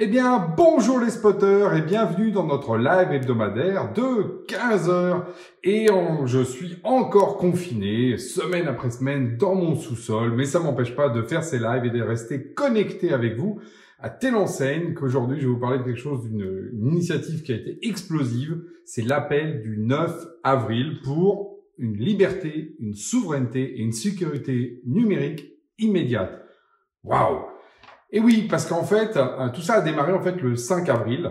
Eh bien, bonjour les spotters et bienvenue dans notre live hebdomadaire de 15 heures. Et je suis encore confiné, semaine après semaine, dans mon sous-sol, mais ça m'empêche pas de faire ces lives et de rester connecté avec vous à telle enseigne qu'aujourd'hui, je vais vous parler de quelque chose d'une initiative qui a été explosive. C'est l'appel du 9 avril pour une liberté, une souveraineté et une sécurité numérique immédiate. Waouh et oui, parce qu'en fait, euh, tout ça a démarré en fait le 5 avril.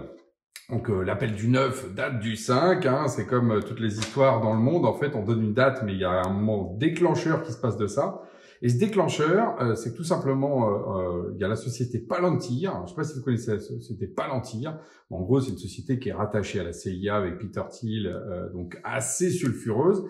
Donc euh, l'appel du 9 date du 5, hein, c'est comme euh, toutes les histoires dans le monde, en fait on donne une date mais il y a un moment déclencheur qui se passe de ça. Et ce déclencheur, c'est tout simplement, il y a la société Palantir, je ne sais pas si vous connaissez la société Palantir, en gros c'est une société qui est rattachée à la CIA avec Peter Thiel, donc assez sulfureuse,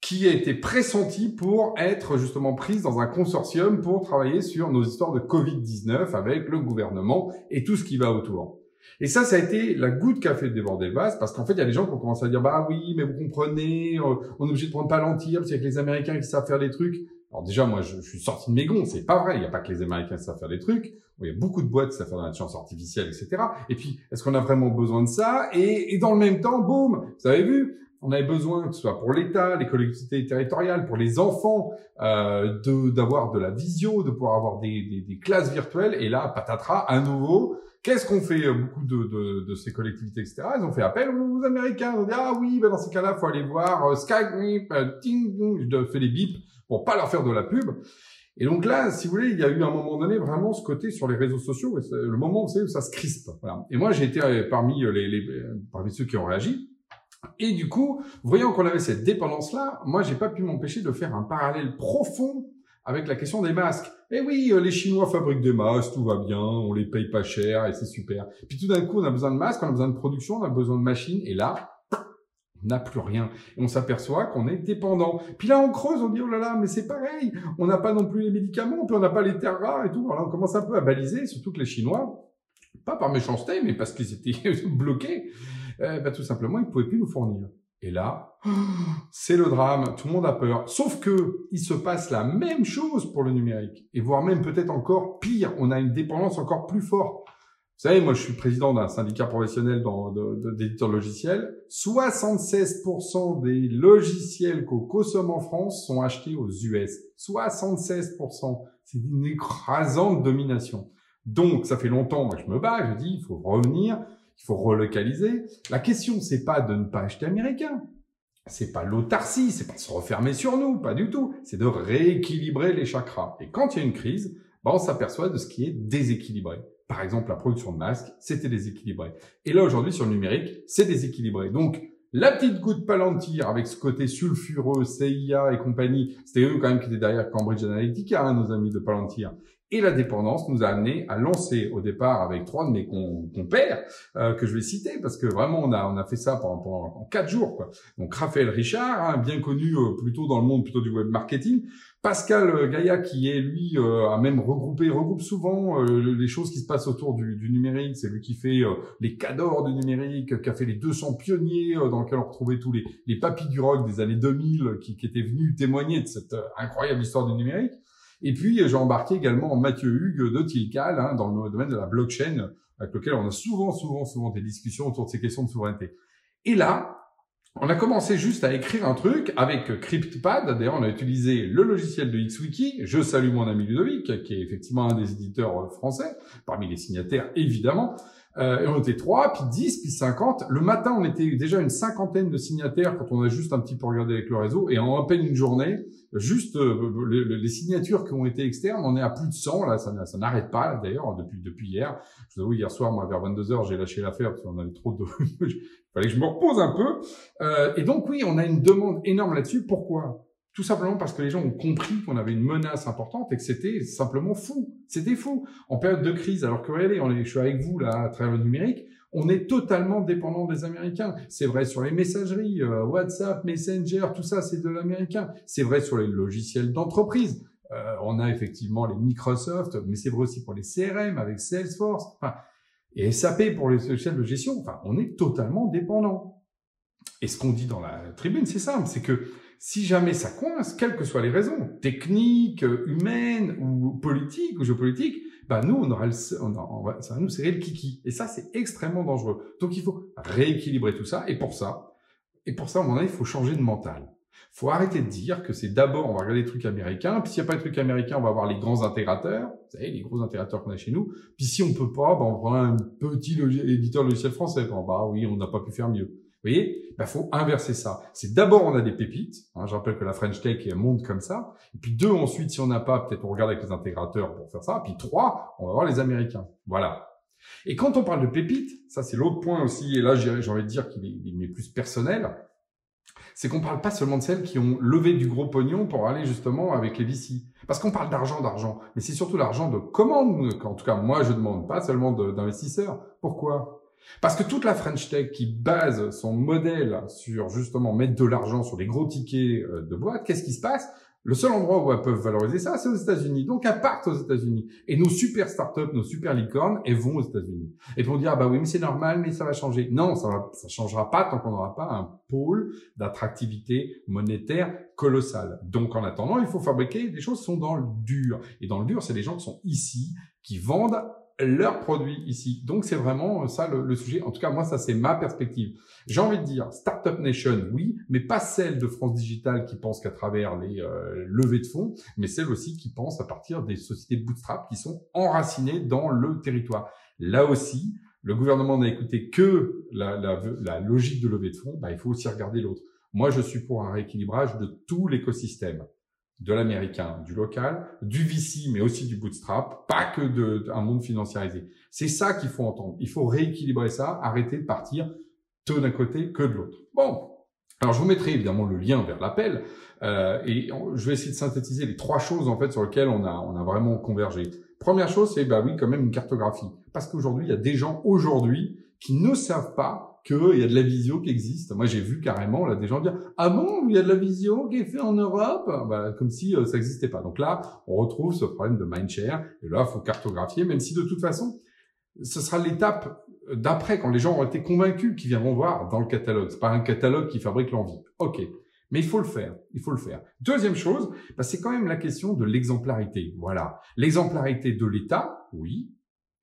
qui a été pressentie pour être justement prise dans un consortium pour travailler sur nos histoires de Covid-19 avec le gouvernement et tout ce qui va autour. Et ça, ça a été la goutte qui a fait déborder le vase, parce qu'en fait, il y a des gens qui ont commencé à dire, bah oui, mais vous comprenez, euh, on est obligé de prendre Palantir, a que les Américains qui savent faire des trucs. Alors déjà, moi, je, suis sorti de mes gonds, c'est pas vrai, il n'y a pas que les Américains qui savent faire des trucs, il y a beaucoup de boîtes qui savent faire de l'intelligence artificielle, etc. Et puis, est-ce qu'on a vraiment besoin de ça? Et, et dans le même temps, boum, vous avez vu, on avait besoin, que ce soit pour l'État, les collectivités territoriales, pour les enfants, euh, d'avoir de, la visio, de pouvoir avoir des, des, des, classes virtuelles. Et là, patatras, à nouveau, qu'est-ce qu'on fait euh, beaucoup de, de, de, ces collectivités, etc. Ils ont fait appel aux Américains. Ils ont dit, ah oui, ben dans ces cas-là, faut aller voir euh, Skype, euh, ting, je fais des bips pour pas leur faire de la pub. Et donc là, si vous voulez, il y a eu à un moment donné vraiment ce côté sur les réseaux sociaux, le moment où, où ça se crispe. Voilà. Et moi, j'ai été parmi les, les, parmi ceux qui ont réagi. Et du coup, voyant qu'on avait cette dépendance-là, moi, j'ai pas pu m'empêcher de faire un parallèle profond avec la question des masques. Eh oui, euh, les Chinois fabriquent des masques, tout va bien, on les paye pas cher et c'est super. Puis tout d'un coup, on a besoin de masques, on a besoin de production, on a besoin de machines, et là, on n'a plus rien. Et on s'aperçoit qu'on est dépendant. Puis là, on creuse, on dit, oh là là, mais c'est pareil, on n'a pas non plus les médicaments, puis on n'a pas les terres rares et tout. Alors on commence un peu à baliser, surtout que les Chinois, pas par méchanceté, mais parce qu'ils étaient bloqués, euh, bah, tout simplement, ils ne pouvaient plus nous fournir. Et là, c'est le drame, tout le monde a peur. Sauf que il se passe la même chose pour le numérique, et voire même peut-être encore pire, on a une dépendance encore plus forte. Vous savez, moi je suis président d'un syndicat professionnel d'éditeurs logiciels. 76% des logiciels qu'on consomme en France sont achetés aux US. 76%. C'est une écrasante domination. Donc, ça fait longtemps, moi, je me bats, je dis, il faut revenir, il faut relocaliser. La question, c'est pas de ne pas acheter américain. C'est pas l'autarcie, c'est pas se refermer sur nous, pas du tout. C'est de rééquilibrer les chakras. Et quand il y a une crise, ben, on s'aperçoit de ce qui est déséquilibré. Par exemple, la production de masques, c'était déséquilibré. Et là, aujourd'hui, sur le numérique, c'est déséquilibré. Donc, la petite goutte Palantir avec ce côté sulfureux, CIA et compagnie, c'était eux quand même qui étaient derrière Cambridge Analytica, hein, nos amis de Palantir. Et la dépendance nous a amené à lancer au départ avec trois de mes compères euh, que je vais citer parce que vraiment on a on a fait ça pendant, pendant quatre jours quoi. Donc Raphaël Richard, hein, bien connu euh, plutôt dans le monde plutôt du web marketing, Pascal euh, Gaïa qui est lui a même regroupé regroupe souvent les choses qui se passent autour du, du numérique. C'est lui qui fait les cadors du numérique, qui a fait les 200 pionniers dans lesquels on retrouvait tous les les papis du rock des années 2000 qui, qui étaient venus témoigner de cette incroyable histoire du numérique. Et puis, j'ai embarqué également Mathieu Hugues de Tilcal, hein, dans le domaine de la blockchain, avec lequel on a souvent, souvent, souvent des discussions autour de ces questions de souveraineté. Et là, on a commencé juste à écrire un truc avec CryptPad. D'ailleurs, on a utilisé le logiciel de XWiki. Je salue mon ami Ludovic, qui est effectivement un des éditeurs français, parmi les signataires, évidemment. Euh, et on était 3, puis 10, puis 50. Le matin, on était déjà une cinquantaine de signataires quand on a juste un petit peu regardé avec le réseau. Et en à peine une journée, juste euh, les, signatures qui ont été externes, on est à plus de 100. Là, ça, n'arrête pas, d'ailleurs, depuis, depuis hier. Je vous avoue, hier soir, moi, vers 22h, j'ai lâché l'affaire parce qu'on avait trop de... Il fallait que je me repose un peu. Euh, et donc, oui, on a une demande énorme là-dessus. Pourquoi? Tout simplement parce que les gens ont compris qu'on avait une menace importante et que c'était simplement fou. C'était fou. En période de crise, alors que regardez, on est, je suis avec vous là à travers le numérique, on est totalement dépendant des Américains. C'est vrai sur les messageries, euh, WhatsApp, Messenger, tout ça c'est de l'américain. C'est vrai sur les logiciels d'entreprise. Euh, on a effectivement les Microsoft, mais c'est vrai aussi pour les CRM avec Salesforce. Enfin, et SAP pour les logiciels de gestion. Enfin, on est totalement dépendant. Et ce qu'on dit dans la tribune, c'est simple, c'est que si jamais ça coince, quelles que soient les raisons, techniques, humaines ou politiques ou géopolitiques, bah nous, on aura le, on, va, ça nous serrer le kiki. Et ça, c'est extrêmement dangereux. Donc, il faut rééquilibrer tout ça. Et pour ça, et pour ça, à mon avis, il faut changer de mental. Faut arrêter de dire que c'est d'abord, on va regarder les trucs américains, puis s'il n'y a pas de trucs américains, on va voir les grands intégrateurs, vous savez, les gros intégrateurs qu'on a chez nous, puis si on peut pas, bah, on prend un petit éditeur logiciel français, bah oui, on n'a pas pu faire mieux. Vous voyez, bah faut inverser ça. C'est d'abord on a des pépites. Hein, je rappelle que la French Tech est un monde comme ça. Et puis deux, ensuite, si on n'a pas, peut-être on regarde avec les intégrateurs pour faire ça. Puis trois, on va voir les Américains. Voilà. Et quand on parle de pépites, ça c'est l'autre point aussi. Et là, j'ai envie de dire qu'il est, est plus personnel. C'est qu'on parle pas seulement de celles qui ont levé du gros pognon pour aller justement avec les VC. Parce qu'on parle d'argent, d'argent. Mais c'est surtout l'argent de commandes. En tout cas, moi, je demande pas seulement d'investisseurs. Pourquoi? Parce que toute la French Tech qui base son modèle sur justement mettre de l'argent sur des gros tickets euh, de boîte, qu'est-ce qui se passe? Le seul endroit où elles peuvent valoriser ça, c'est aux États-Unis. Donc elles partent aux États-Unis. Et nos super startups, nos super licornes, elles vont aux États-Unis. Et puis on dit ah bah oui mais c'est normal, mais ça va changer. Non, ça va, ça changera pas tant qu'on n'aura pas un pôle d'attractivité monétaire colossal. Donc en attendant, il faut fabriquer des choses qui sont dans le dur. Et dans le dur, c'est les gens qui sont ici, qui vendent leurs produits ici. Donc c'est vraiment ça le, sujet. En tout cas, moi, ça c'est ma perspective. J'ai envie de dire Startup Nation, oui, mais pas celle de France Digital qui pense qu'à travers les euh, levées de fonds, mais celle aussi qui pense à partir des sociétés bootstrap qui sont enracinées dans le territoire. Là aussi, le gouvernement n'a écouté que la, logique de levée de fonds. Bah, il faut aussi regarder l'autre. Moi, je suis pour un rééquilibrage de tout l'écosystème de l'américain, du local, du VC, mais aussi du bootstrap, pas que de, un monde financiarisé. C'est ça qu'il faut entendre. Il faut rééquilibrer ça, arrêter de partir tout d'un côté que de l'autre. Bon. Alors, je vous mettrai évidemment le lien vers l'appel euh, et je vais essayer de synthétiser les trois choses en fait sur lesquelles on a, on a vraiment convergé. Première chose, c'est bah oui, quand même une cartographie, parce qu'aujourd'hui, il y a des gens aujourd'hui qui ne savent pas qu'il y a de la visio qui existe. Moi, j'ai vu carrément là des gens dire ah bon, il y a de la visio qui est fait en Europe, bah, comme si euh, ça n'existait pas. Donc là, on retrouve ce problème de mindshare. Et là, faut cartographier, même si de toute façon, ce sera l'étape d'après quand les gens ont été convaincus qu'ils viendront voir dans le catalogue. C'est pas un catalogue qui fabrique l'envie. Ok. Mais il faut le faire, il faut le faire. Deuxième chose, bah, c'est quand même la question de l'exemplarité. Voilà, l'exemplarité de l'État, oui,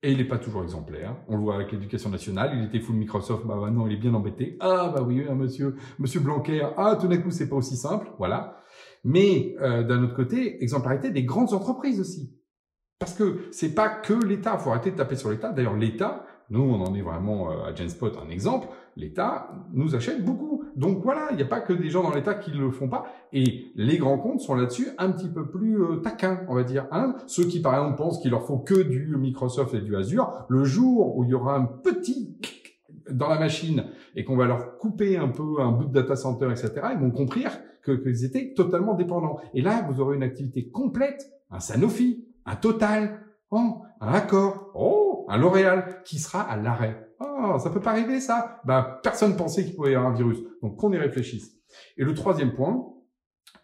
et il n'est pas toujours exemplaire. On le voit avec l'éducation nationale. Il était full Microsoft. Bah, maintenant, il est bien embêté. Ah, bah oui, hein, monsieur, monsieur Blanquer. Ah, tout d'un coup, c'est pas aussi simple. Voilà. Mais, euh, d'un autre côté, exemplarité des grandes entreprises aussi. Parce que c'est pas que l'État. Faut arrêter de taper sur l'État. D'ailleurs, l'État, nous, on en est vraiment euh, à Genspot un exemple. L'État nous achète beaucoup. Donc voilà, il n'y a pas que des gens dans l'État qui ne le font pas. Et les grands comptes sont là-dessus un petit peu plus euh, taquins, on va dire. Hein Ceux qui, par exemple, pensent qu'il leur faut que du Microsoft et du Azure, le jour où il y aura un petit dans la machine et qu'on va leur couper un peu un bout de data center, etc., ils vont comprendre qu'ils étaient totalement dépendants. Et là, vous aurez une activité complète, un Sanofi, un Total, oh, un Accor, oh, un L'Oréal, qui sera à l'arrêt. Oh, ça peut pas arriver ça Bah, personne pensait qu'il pouvait y avoir un virus. Donc qu'on y réfléchisse. Et le troisième point,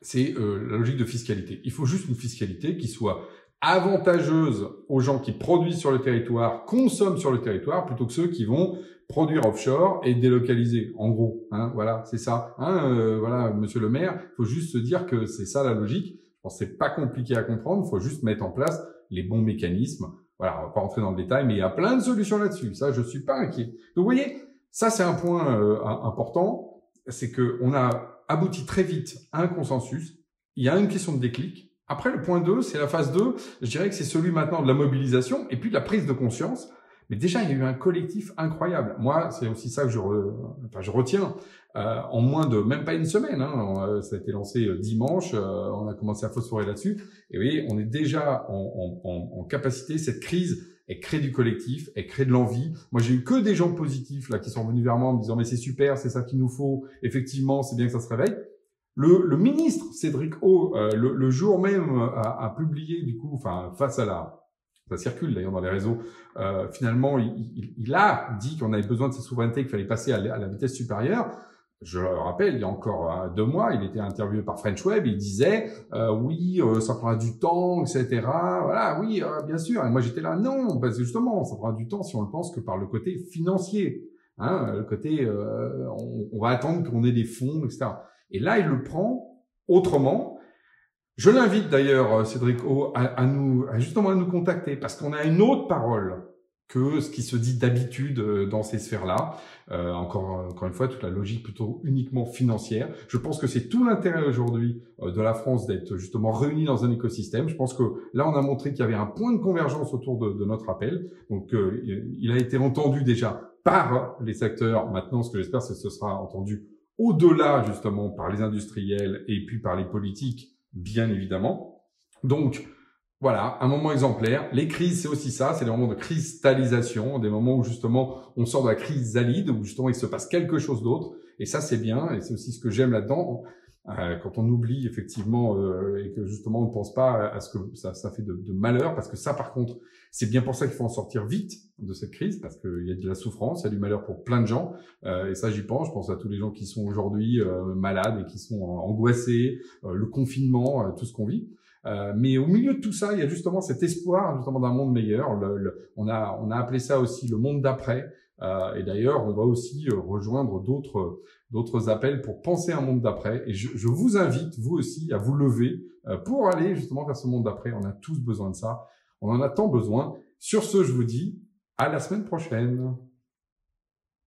c'est euh, la logique de fiscalité. Il faut juste une fiscalité qui soit avantageuse aux gens qui produisent sur le territoire, consomment sur le territoire, plutôt que ceux qui vont produire offshore et délocaliser. En gros, hein, voilà, c'est ça. Hein, euh, voilà, Monsieur le Maire, faut juste se dire que c'est ça la logique. Je pense c'est pas compliqué à comprendre. Faut juste mettre en place les bons mécanismes voilà, on va pas rentrer dans le détail, mais il y a plein de solutions là-dessus. Ça, je suis pas inquiet. Donc, vous voyez, ça, c'est un point euh, important. C'est que on a abouti très vite à un consensus. Il y a une question de déclic. Après, le point 2, c'est la phase 2. Je dirais que c'est celui maintenant de la mobilisation et puis de la prise de conscience. Mais déjà, il y a eu un collectif incroyable. Moi, c'est aussi ça que je, enfin, je retiens. Euh, en moins de même pas une semaine, hein, euh, ça a été lancé euh, dimanche, on a commencé à phosphorer là-dessus. Et oui, on est déjà en, en, en, capacité. Cette crise, elle crée du collectif, elle crée de l'envie. Moi, j'ai eu que des gens positifs là qui sont venus vers moi en me disant mais c'est super, c'est ça qu'il nous faut. Effectivement, c'est bien que ça se réveille. Le, le ministre Cédric O, le, le, jour même, a, a publié du coup, enfin face à la ça circule d'ailleurs dans les réseaux. Euh, finalement, il, il, a dit qu'on avait besoin de cette souveraineté, qu'il fallait passer à la, vitesse supérieure. Je le rappelle, il y a encore euh, deux mois, il était interviewé par French Web, il disait euh, oui, euh, ça prendra du temps, etc. Voilà, oui, euh, bien sûr. Et moi j'étais là, non, parce que justement, ça prendra du temps si on le pense que par le côté financier, hein, le côté, on, on va attendre qu'on ait des fonds, etc. Et là, il le prend autrement Je l'invite d'ailleurs, Cédric O, à, à nous, à justement à nous contacter parce qu'on a une autre parole que ce qui se dit d'habitude euh, dans ces sphères-là. Euh, encore, encore une fois, toute la logique plutôt uniquement financière. Je pense que c'est tout l'intérêt aujourd'hui euh, de la France d'être justement réunis dans un écosystème. Je pense que là, on a montré qu'il y avait un point de convergence autour de, de notre appel. Donc, euh, il a été entendu déjà par les secteurs. Maintenant, ce que j'espère, c'est que ce sera entendu au-delà justement par les industriels et puis par les politiques, bien évidemment. Donc, voilà, un moment exemplaire. Les crises, c'est aussi ça, c'est des moments de cristallisation, des moments où justement on sort de la crise valide, où justement il se passe quelque chose d'autre. Et ça, c'est bien, et c'est aussi ce que j'aime là-dedans. Euh, quand on oublie effectivement euh, et que justement on ne pense pas à ce que ça, ça fait de, de, malheur, parce que ça, par contre, c'est bien pour ça qu'il faut en sortir vite de cette crise, parce qu'il y a de la souffrance, il y a du malheur pour plein de gens. Euh, et ça, j'y pense. Je pense à tous les gens qui sont aujourd'hui malades et qui sont angoissés, le confinement, tout ce qu'on vit. Euh, mais au milieu de tout ça, il y a justement cet espoir justement d'un monde meilleur. Le, le, on a on a appelé ça aussi le monde d'après. Euh, et d'ailleurs, on va aussi euh, rejoindre d'autres d'autres appels pour penser un monde d'après. Et je, je, vous invite vous aussi à vous lever euh, pour aller justement vers ce monde d'après. On a tous besoin de ça. On en a tant besoin. Sur ce, je vous dis à la semaine prochaine.